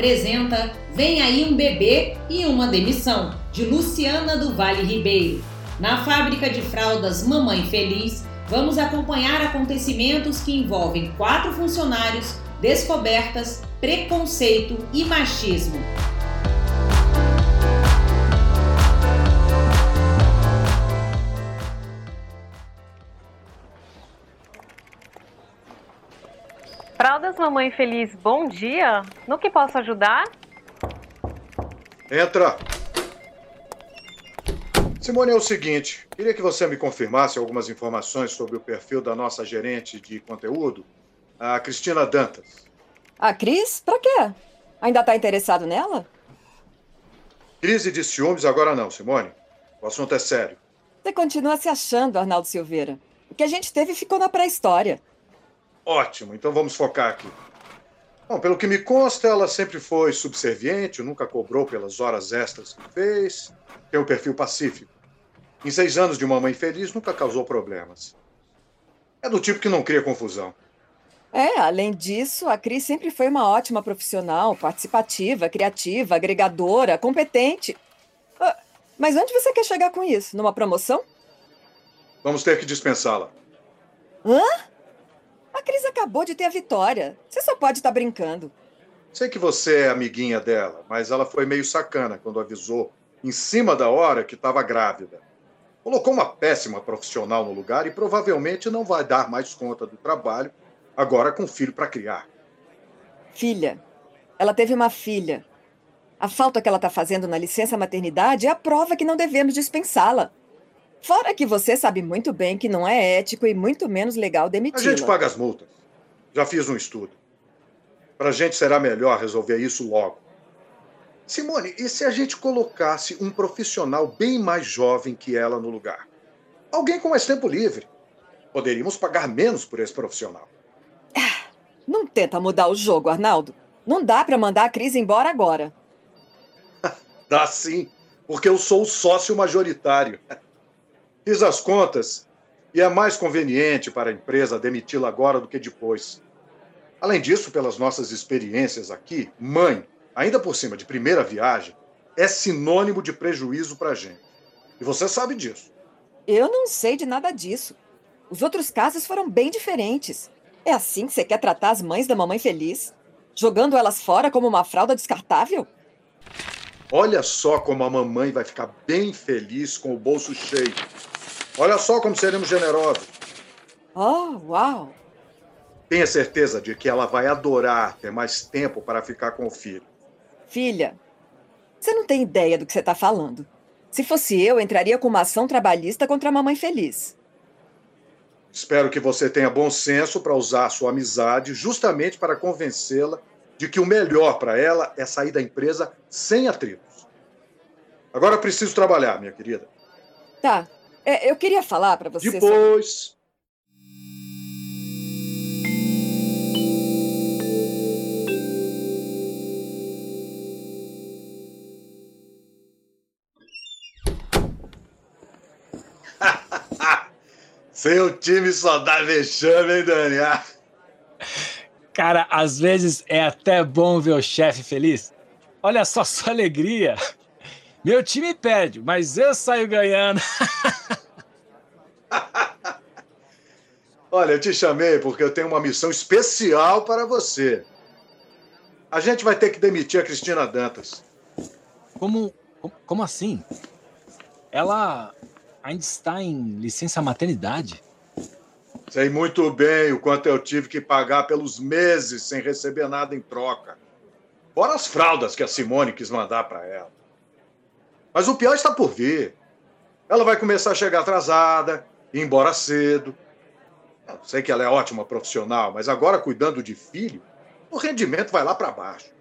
apresenta Vem aí um bebê e uma demissão, de Luciana do Vale Ribeiro. Na fábrica de fraldas Mamãe Feliz, vamos acompanhar acontecimentos que envolvem quatro funcionários, descobertas, preconceito e machismo. Mamãe Feliz, bom dia. No que posso ajudar? Entra. Simone, é o seguinte, queria que você me confirmasse algumas informações sobre o perfil da nossa gerente de conteúdo, a Cristina Dantas. A Cris? Pra quê? Ainda tá interessado nela? Crise de ciúmes agora não, Simone. O assunto é sério. Você continua se achando, Arnaldo Silveira. O que a gente teve ficou na pré-história. Ótimo, então vamos focar aqui. Bom, pelo que me consta, ela sempre foi subserviente, nunca cobrou pelas horas extras que fez, tem um perfil pacífico. Em seis anos de uma mãe feliz, nunca causou problemas. É do tipo que não cria confusão. É, além disso, a Cris sempre foi uma ótima profissional, participativa, criativa, agregadora, competente. Ah, mas onde você quer chegar com isso? Numa promoção? Vamos ter que dispensá-la. Hã? A Cris acabou de ter a vitória. Você só pode estar tá brincando. Sei que você é amiguinha dela, mas ela foi meio sacana quando avisou, em cima da hora, que estava grávida. Colocou uma péssima profissional no lugar e provavelmente não vai dar mais conta do trabalho, agora com filho para criar. Filha. Ela teve uma filha. A falta que ela está fazendo na licença maternidade é a prova que não devemos dispensá-la. Fora que você sabe muito bem que não é ético e muito menos legal demitir. A gente paga as multas. Já fiz um estudo. Pra gente será melhor resolver isso logo. Simone, e se a gente colocasse um profissional bem mais jovem que ela no lugar? Alguém com mais tempo livre. Poderíamos pagar menos por esse profissional. Ah, não tenta mudar o jogo, Arnaldo. Não dá para mandar a Cris embora agora. dá sim, porque eu sou o sócio majoritário. Fiz as contas e é mais conveniente para a empresa demiti-la agora do que depois. Além disso, pelas nossas experiências aqui, mãe, ainda por cima de primeira viagem, é sinônimo de prejuízo para a gente. E você sabe disso. Eu não sei de nada disso. Os outros casos foram bem diferentes. É assim que você quer tratar as mães da mamãe feliz? Jogando elas fora como uma fralda descartável? Olha só como a mamãe vai ficar bem feliz com o bolso cheio. Olha só como seremos generosos. Oh, uau! Tenha certeza de que ela vai adorar ter mais tempo para ficar com o filho. Filha, você não tem ideia do que você está falando. Se fosse eu, entraria com uma ação trabalhista contra a mamãe feliz. Espero que você tenha bom senso para usar sua amizade justamente para convencê-la de que o melhor para ela é sair da empresa sem atritos. Agora preciso trabalhar, minha querida. Tá. É, eu queria falar para você. Depois. Sobre... Seu time só dá vexame, hein, Dani? Cara, às vezes é até bom ver o chefe feliz. Olha só sua alegria. Meu time perde, mas eu saio ganhando. Olha, eu te chamei porque eu tenho uma missão especial para você. A gente vai ter que demitir a Cristina Dantas. Como, como assim? Ela ainda está em licença maternidade? Sei muito bem o quanto eu tive que pagar pelos meses sem receber nada em troca. Fora as fraldas que a Simone quis mandar para ela. Mas o pior está por vir. Ela vai começar a chegar atrasada, ir embora cedo. Eu sei que ela é ótima profissional, mas agora cuidando de filho, o rendimento vai lá para baixo.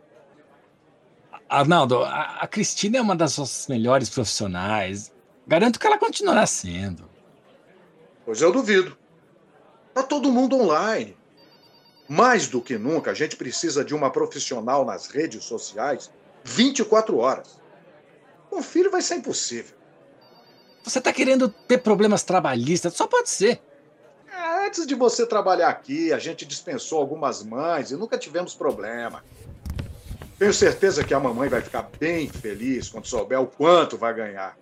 Arnaldo, a, a Cristina é uma das suas melhores profissionais. Garanto que ela continuará sendo. Pois eu duvido. Está todo mundo online. Mais do que nunca, a gente precisa de uma profissional nas redes sociais 24 horas. Com filho vai ser impossível. Você está querendo ter problemas trabalhistas? Só pode ser. É, antes de você trabalhar aqui, a gente dispensou algumas mães e nunca tivemos problema. Tenho certeza que a mamãe vai ficar bem feliz quando souber o quanto vai ganhar.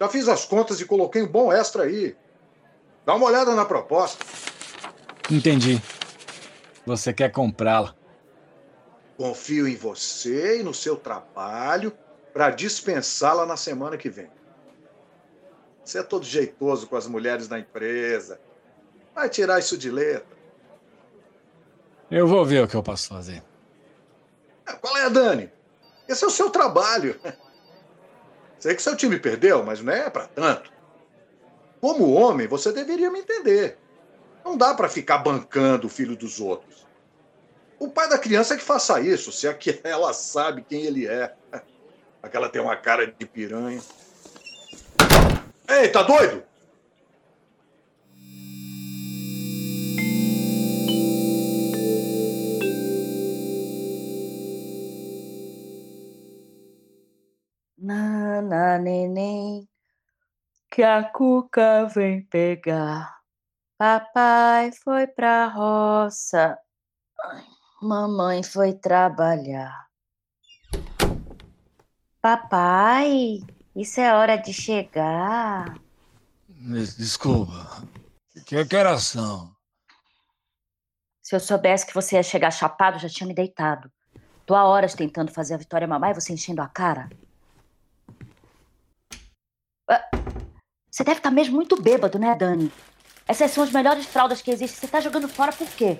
Já fiz as contas e coloquei um bom extra aí. Dá uma olhada na proposta. Entendi. Você quer comprá-la. Confio em você e no seu trabalho para dispensá-la na semana que vem. Você é todo jeitoso com as mulheres da empresa. Vai tirar isso de letra. Eu vou ver o que eu posso fazer. Qual é, Dani? Esse é o seu trabalho. Sei que seu time perdeu, mas não é para tanto. Como homem, você deveria me entender. Não dá para ficar bancando o filho dos outros. O pai da criança é que faça isso, se é que ela sabe quem ele é. Aquela tem uma cara de piranha. Ei, tá doido? Nana neném, que a cuca vem pegar. Papai foi pra roça, mamãe foi trabalhar. Papai, isso é hora de chegar. Desculpa. Que, que horas são? Se eu soubesse que você ia chegar chapado, já tinha me deitado. Tô há horas tentando fazer a Vitória mamar e você enchendo a cara. Ah, Você deve estar mesmo muito bêbado, né, Dani? Essas são as melhores fraldas que existem. Você tá jogando fora por quê?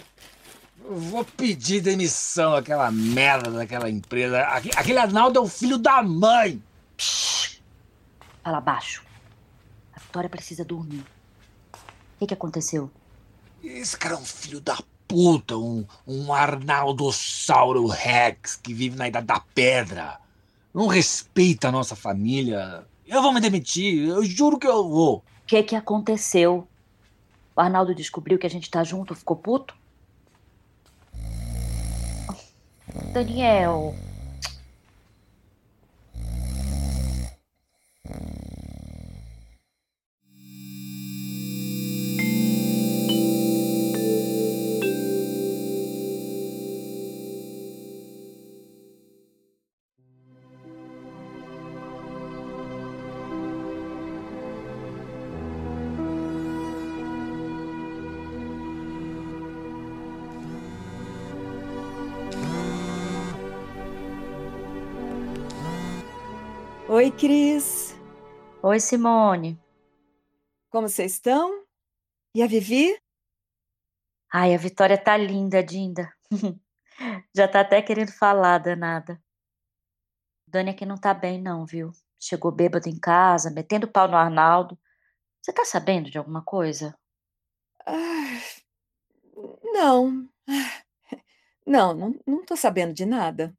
Eu vou pedir demissão daquela merda daquela empresa. Aque- Aquele Arnaldo é o filho da mãe. Psh! Fala baixo. A Vitória precisa dormir. O que, que aconteceu? Esse cara é um filho da puta, um, um Arnaldossauro Rex que vive na Idade da Pedra. Não respeita a nossa família. Eu vou me demitir, eu juro que eu vou. O que, que aconteceu? O Arnaldo descobriu que a gente tá junto, ficou puto? Daniel. Oi, Cris. Oi, Simone. Como vocês estão? E a Vivi? Ai, a Vitória tá linda, Dinda. Já tá até querendo falar, danada. Dani aqui não tá bem, não, viu? Chegou bêbado em casa, metendo pau no Arnaldo. Você tá sabendo de alguma coisa? Ah, não. Ah, Não, não, não tô sabendo de nada.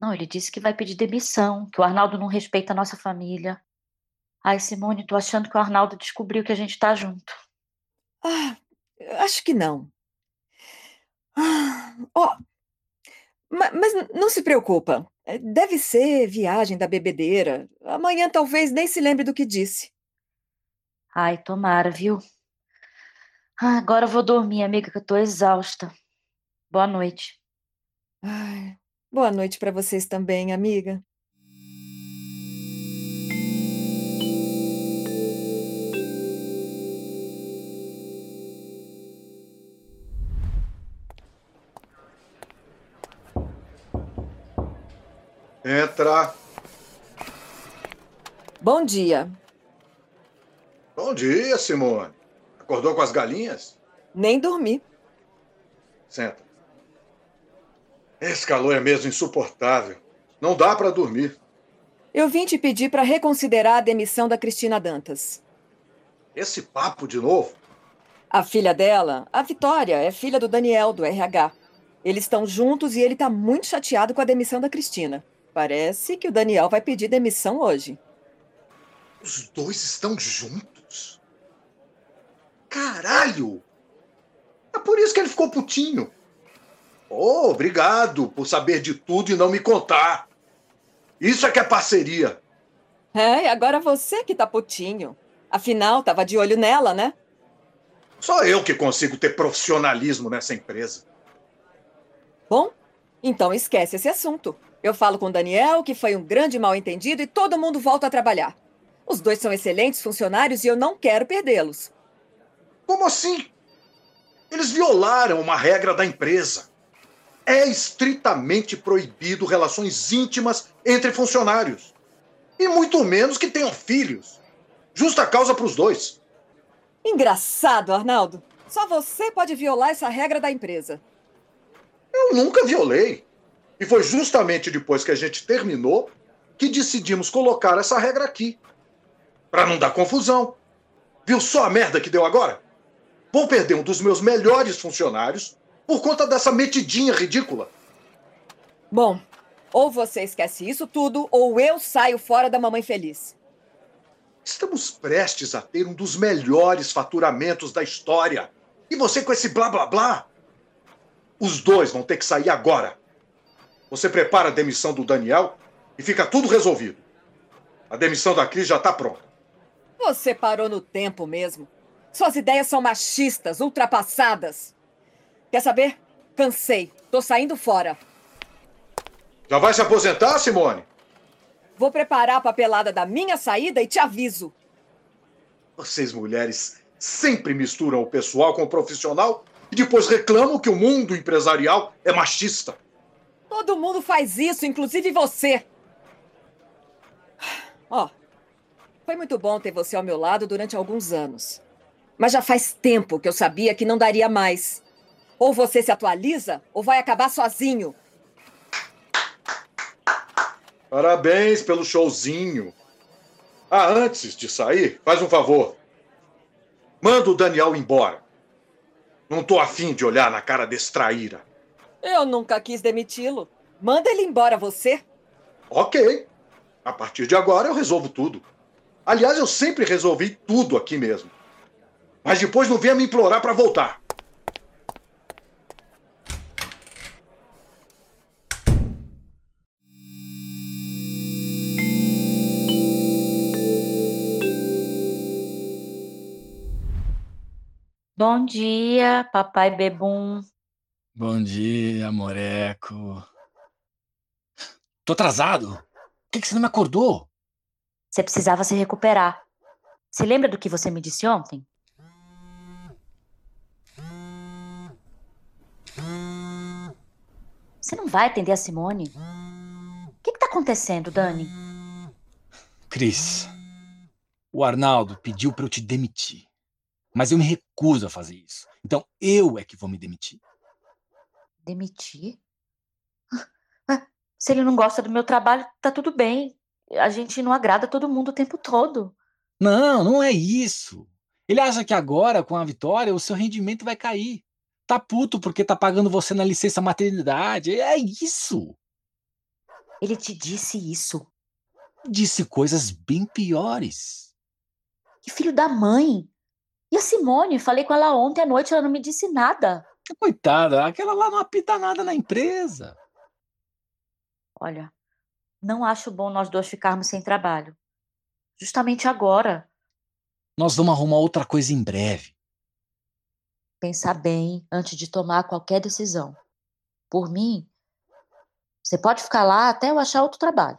Não, ele disse que vai pedir demissão, que o Arnaldo não respeita a nossa família. Ai, Simone, tô achando que o Arnaldo descobriu que a gente tá junto. Ah, acho que não. Ah, ma- mas, n- não se preocupa. É, Deve ser viagem da bebedeira. Amanhã talvez nem se lembre do que disse. Ai, tomara, viu? Ah, agora eu vou dormir, amiga, que eu tô exausta. Boa noite. Ai, boa noite para vocês também, amiga. Entra. Bom dia. Bom dia, Simone. Acordou com as galinhas? Nem dormi. Senta. Esse calor é mesmo insuportável. Não dá para dormir. Eu vim te pedir para reconsiderar a demissão da Cristina Dantas. Esse papo de novo? A filha dela, a Vitória, é filha do Daniel, do RH. Eles estão juntos e ele está muito chateado com a demissão da Cristina. Parece que o Daniel vai pedir demissão hoje. Os dois estão juntos? Caralho! É por isso que ele ficou putinho. Oh, obrigado por saber de tudo e não me contar. Isso é que é parceria. É, e agora você que tá putinho. Afinal, tava de olho nela, né? Só eu que consigo ter profissionalismo nessa empresa. Bom, então esquece esse assunto. Eu falo com o Daniel, que foi um grande mal-entendido, e todo mundo volta a trabalhar. Os dois são excelentes funcionários e eu não quero perdê-los. Como assim? Eles violaram uma regra da empresa. É estritamente proibido relações íntimas entre funcionários. E muito menos que tenham filhos. Justa causa para os dois. Engraçado, Arnaldo. Só você pode violar essa regra da empresa. Eu nunca violei. E foi justamente depois que a gente terminou que decidimos colocar essa regra aqui. Para não dar confusão. Viu só a merda que deu agora? Vou perder um dos meus melhores funcionários por conta dessa metidinha ridícula. Bom, ou você esquece isso tudo, ou eu saio fora da Mamãe Feliz. Estamos prestes a ter um dos melhores faturamentos da história. E você com esse blá blá blá? Os dois vão ter que sair agora. Você prepara a demissão do Daniel e fica tudo resolvido. A demissão da Cris já está pronta. Você parou no tempo mesmo. Suas ideias são machistas, ultrapassadas. Quer saber? Cansei. Tô saindo fora. Já vai se aposentar, Simone? Vou preparar a papelada da minha saída e te aviso. Vocês mulheres sempre misturam o pessoal com o profissional e depois reclamam que o mundo empresarial é machista. Todo mundo faz isso, inclusive você. Ó, oh, foi muito bom ter você ao meu lado durante alguns anos. Mas já faz tempo que eu sabia que não daria mais. Ou você se atualiza, ou vai acabar sozinho. Parabéns pelo showzinho. Ah, antes de sair, faz um favor. Manda o Daniel embora. Não tô afim de olhar na cara desse traíra. Eu nunca quis demiti-lo. Manda ele embora, você. Ok. A partir de agora eu resolvo tudo. Aliás, eu sempre resolvi tudo aqui mesmo. Mas depois não venha me implorar para voltar. Bom dia, papai bebum. Bom dia, moreco. Tô atrasado. Por que, que você não me acordou? Você precisava se recuperar. Se lembra do que você me disse ontem? Você não vai atender a Simone? O que, está acontecendo, Dani? Cris, o Arnaldo pediu para eu te demitir. Mas eu me recuso a fazer isso. Então eu é que vou me demitir. Demitir? Ah, se ele não gosta do meu trabalho, tá tudo bem. A gente não agrada todo mundo o tempo todo. Não, não é isso. Ele acha que agora, com a vitória, o seu rendimento vai cair. Tá puto porque tá pagando você na licença maternidade. É isso. Ele te disse isso. Disse coisas bem piores. Que filho da mãe. E a Simone? Falei com ela ontem à noite, ela não me disse nada. Coitada, aquela lá não apita nada na empresa. Olha, não acho bom nós dois ficarmos sem trabalho. Justamente agora. Nós vamos arrumar outra coisa em breve pensar bem antes de tomar qualquer decisão. Por mim, você pode ficar lá até eu achar outro trabalho.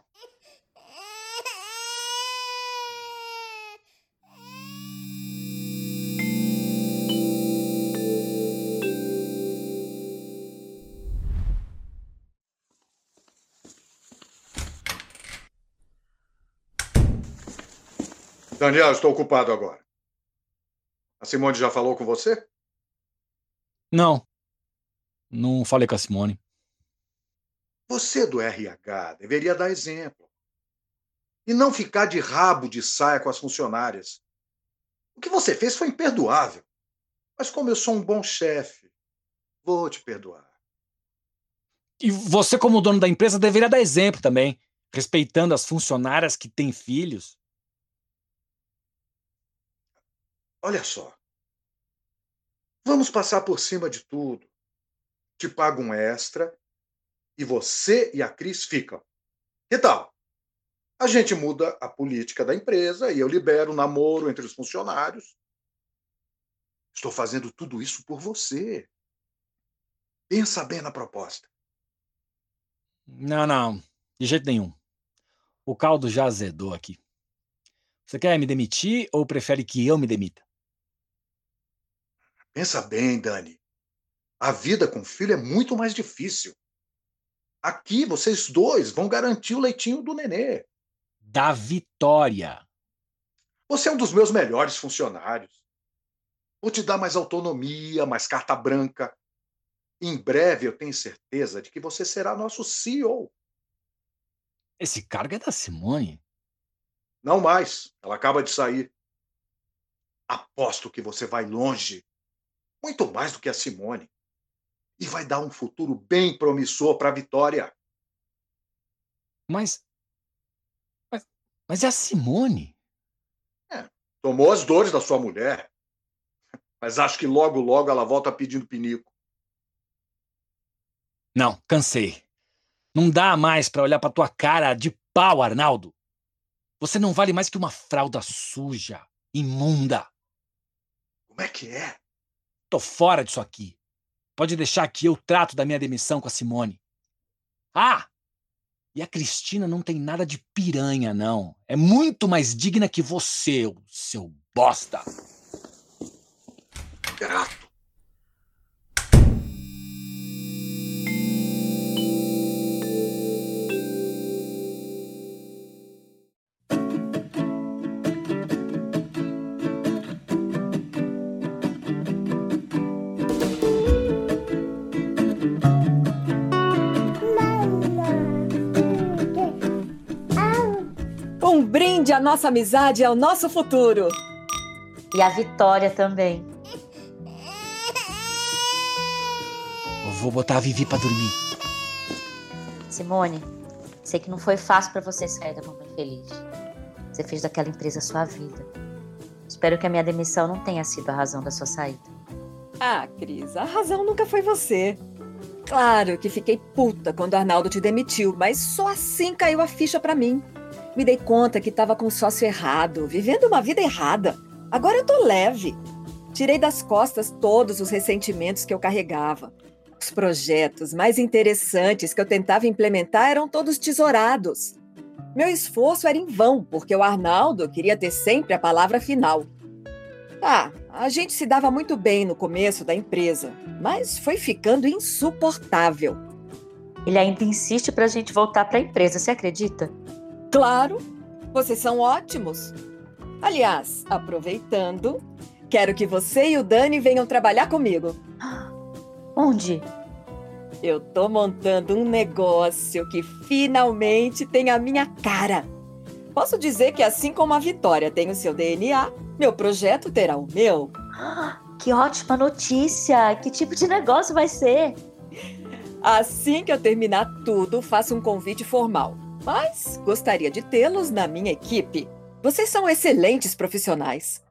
Daniel, estou ocupado agora. A Simone já falou com você? Não. Não falei com a Simone. Você do RH deveria dar exemplo. E não ficar de rabo de saia com as funcionárias. O que você fez foi imperdoável. Mas como eu sou um bom chefe, vou te perdoar. E você, como dono da empresa, deveria dar exemplo também, respeitando as funcionárias que têm filhos. Olha só. Vamos passar por cima de tudo. Te pago um extra e você e a Cris ficam. Que tal? A gente muda a política da empresa e eu libero o namoro entre os funcionários. Estou fazendo tudo isso por você. Pensa bem na proposta. Não, não. De jeito nenhum. O caldo já azedou aqui. Você quer me demitir ou prefere que eu me demita? Pensa bem, Dani. A vida com filho é muito mais difícil. Aqui, vocês dois vão garantir o leitinho do nenê. Da Vitória. Você é um dos meus melhores funcionários. Vou te dar mais autonomia, mais carta branca. Em breve, eu tenho certeza de que você será nosso CEO. Esse cargo é da Simone? Não mais. Ela acaba de sair. Aposto que você vai longe. Muito mais do que a Simone. E vai dar um futuro bem promissor para a Vitória. Mas. Mas, mas é a Simone? É, tomou as dores da sua mulher. Mas acho que logo, logo ela volta pedindo pinico. Não, cansei. Não dá mais para olhar para tua cara de pau, Arnaldo. Você não vale mais que uma fralda suja, imunda. Como é que é? Tô fora disso aqui. Pode deixar que eu trato da minha demissão com a Simone. Ah! E a Cristina não tem nada de piranha, não. É muito mais digna que você, seu bosta. Grato. À nossa amizade e ao nosso futuro. E a Vitória também. Eu vou botar a Vivi pra dormir. Simone, sei que não foi fácil para você sair da Mamãe Feliz. Você fez daquela empresa sua vida. Espero que a minha demissão não tenha sido a razão da sua saída. Ah, Cris, a razão nunca foi você. Claro que fiquei puta quando Arnaldo te demitiu, mas só assim caiu a ficha pra mim. Me dei conta que estava com o sócio errado, vivendo uma vida errada. Agora eu tô leve. Tirei das costas todos os ressentimentos que eu carregava. Os projetos mais interessantes que eu tentava implementar eram todos tesourados. Meu esforço era em vão, porque o Arnaldo queria ter sempre a palavra final. Ah, a gente se dava muito bem no começo da empresa, mas foi ficando insuportável. Ele ainda insiste pra gente voltar pra empresa, você acredita? Claro, vocês são ótimos. Aliás, aproveitando, quero que você e o Dani venham trabalhar comigo. Onde? Eu tô montando um negócio que finalmente tem a minha cara. Posso dizer que assim como a Vitória tem o seu DNA, meu projeto terá o meu. Que ótima notícia! Que tipo de negócio vai ser? Assim que eu terminar tudo, faço um convite formal. Mas gostaria de tê-los na minha equipe. Vocês são excelentes profissionais.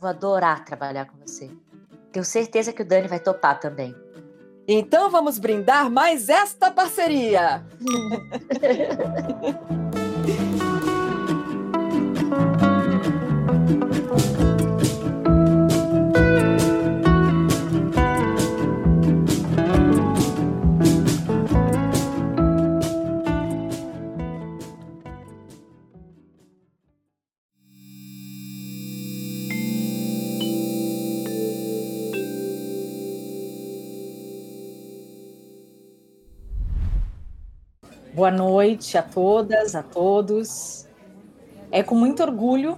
Vou adorar trabalhar com você. Tenho certeza que o Dani vai topar também. Então vamos brindar mais esta parceria. Boa noite a todas, a todos. É com muito orgulho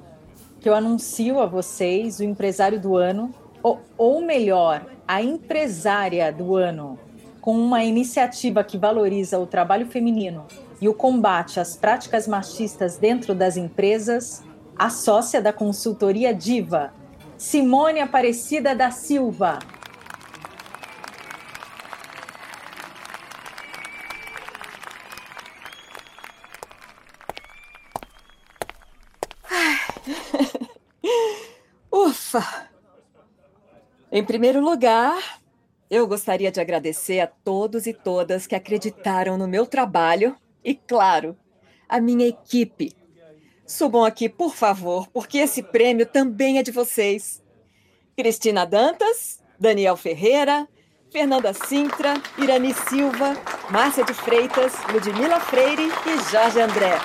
que eu anuncio a vocês o empresário do ano, ou, ou melhor, a empresária do ano, com uma iniciativa que valoriza o trabalho feminino e o combate às práticas machistas dentro das empresas, a sócia da consultoria Diva, Simone Aparecida da Silva. Em primeiro lugar, eu gostaria de agradecer a todos e todas que acreditaram no meu trabalho e, claro, a minha equipe. Subam aqui, por favor, porque esse prêmio também é de vocês. Cristina Dantas, Daniel Ferreira, Fernanda Sintra, Irani Silva, Márcia de Freitas, Ludmila Freire e Jorge André.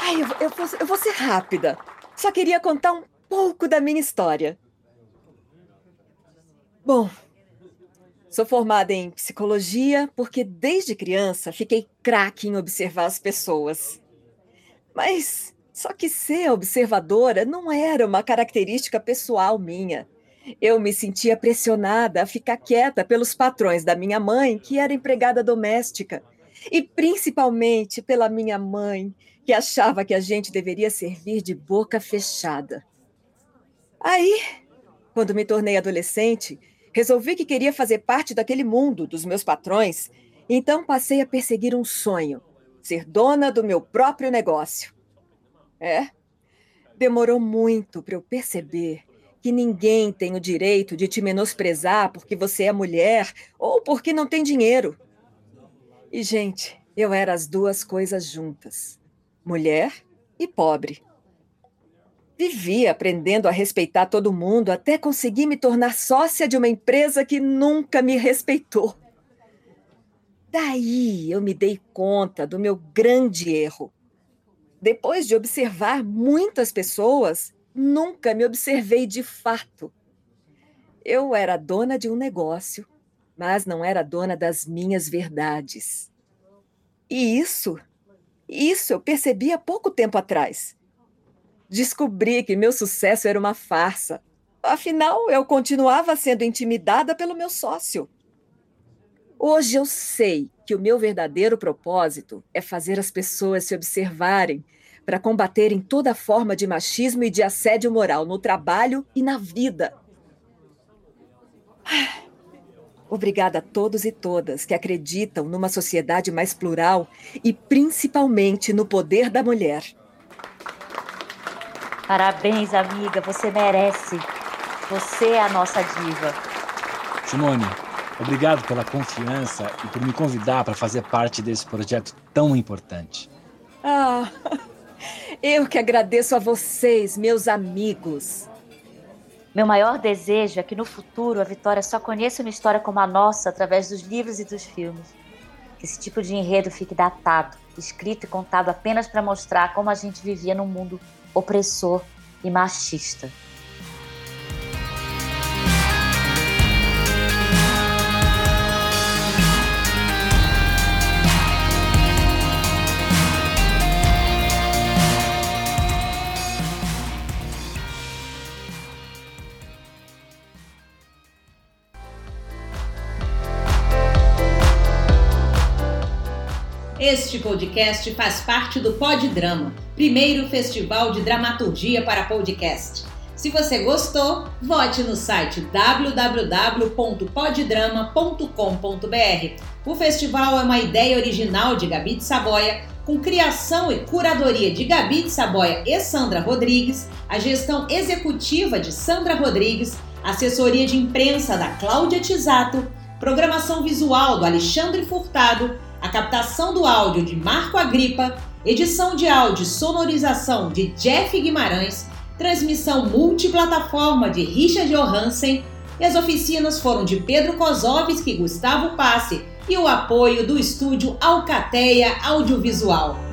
Ai, eu, eu, eu vou ser rápida. Só queria contar um pouco da minha história. Bom, sou formada em psicologia porque desde criança fiquei craque em observar as pessoas. Mas só que ser observadora não era uma característica pessoal minha. Eu me sentia pressionada a ficar quieta pelos patrões da minha mãe, que era empregada doméstica, e principalmente pela minha mãe, que achava que a gente deveria servir de boca fechada. Aí, quando me tornei adolescente, resolvi que queria fazer parte daquele mundo dos meus patrões, então passei a perseguir um sonho: ser dona do meu próprio negócio. É, demorou muito para eu perceber que ninguém tem o direito de te menosprezar porque você é mulher ou porque não tem dinheiro. E, gente, eu era as duas coisas juntas: mulher e pobre. Vivia aprendendo a respeitar todo mundo até conseguir me tornar sócia de uma empresa que nunca me respeitou. Daí eu me dei conta do meu grande erro. Depois de observar muitas pessoas, nunca me observei de fato. Eu era dona de um negócio, mas não era dona das minhas verdades. E isso, isso eu percebi há pouco tempo atrás. Descobri que meu sucesso era uma farsa. Afinal, eu continuava sendo intimidada pelo meu sócio. Hoje eu sei que o meu verdadeiro propósito é fazer as pessoas se observarem para combaterem toda forma de machismo e de assédio moral no trabalho e na vida. Obrigada a todos e todas que acreditam numa sociedade mais plural e principalmente no poder da mulher. Parabéns, amiga, você merece. Você é a nossa diva. Simone, obrigado pela confiança e por me convidar para fazer parte desse projeto tão importante. Ah, eu que agradeço a vocês, meus amigos. Meu maior desejo é que no futuro a Vitória só conheça uma história como a nossa através dos livros e dos filmes. Que esse tipo de enredo fique datado, escrito e contado apenas para mostrar como a gente vivia num mundo opressor e machista. Podcast faz parte do Pod Drama, primeiro festival de dramaturgia para podcast. Se você gostou, vote no site www.poddrama.com.br. O festival é uma ideia original de Gabi de Saboia, com criação e curadoria de Gabi de Saboia e Sandra Rodrigues, a gestão executiva de Sandra Rodrigues, assessoria de imprensa da Cláudia Tisato, programação visual do Alexandre Furtado a captação do áudio de Marco Agripa, edição de áudio e sonorização de Jeff Guimarães, transmissão multiplataforma de Richard Johansen e as oficinas foram de Pedro Kozovski e Gustavo Passe e o apoio do estúdio Alcateia Audiovisual.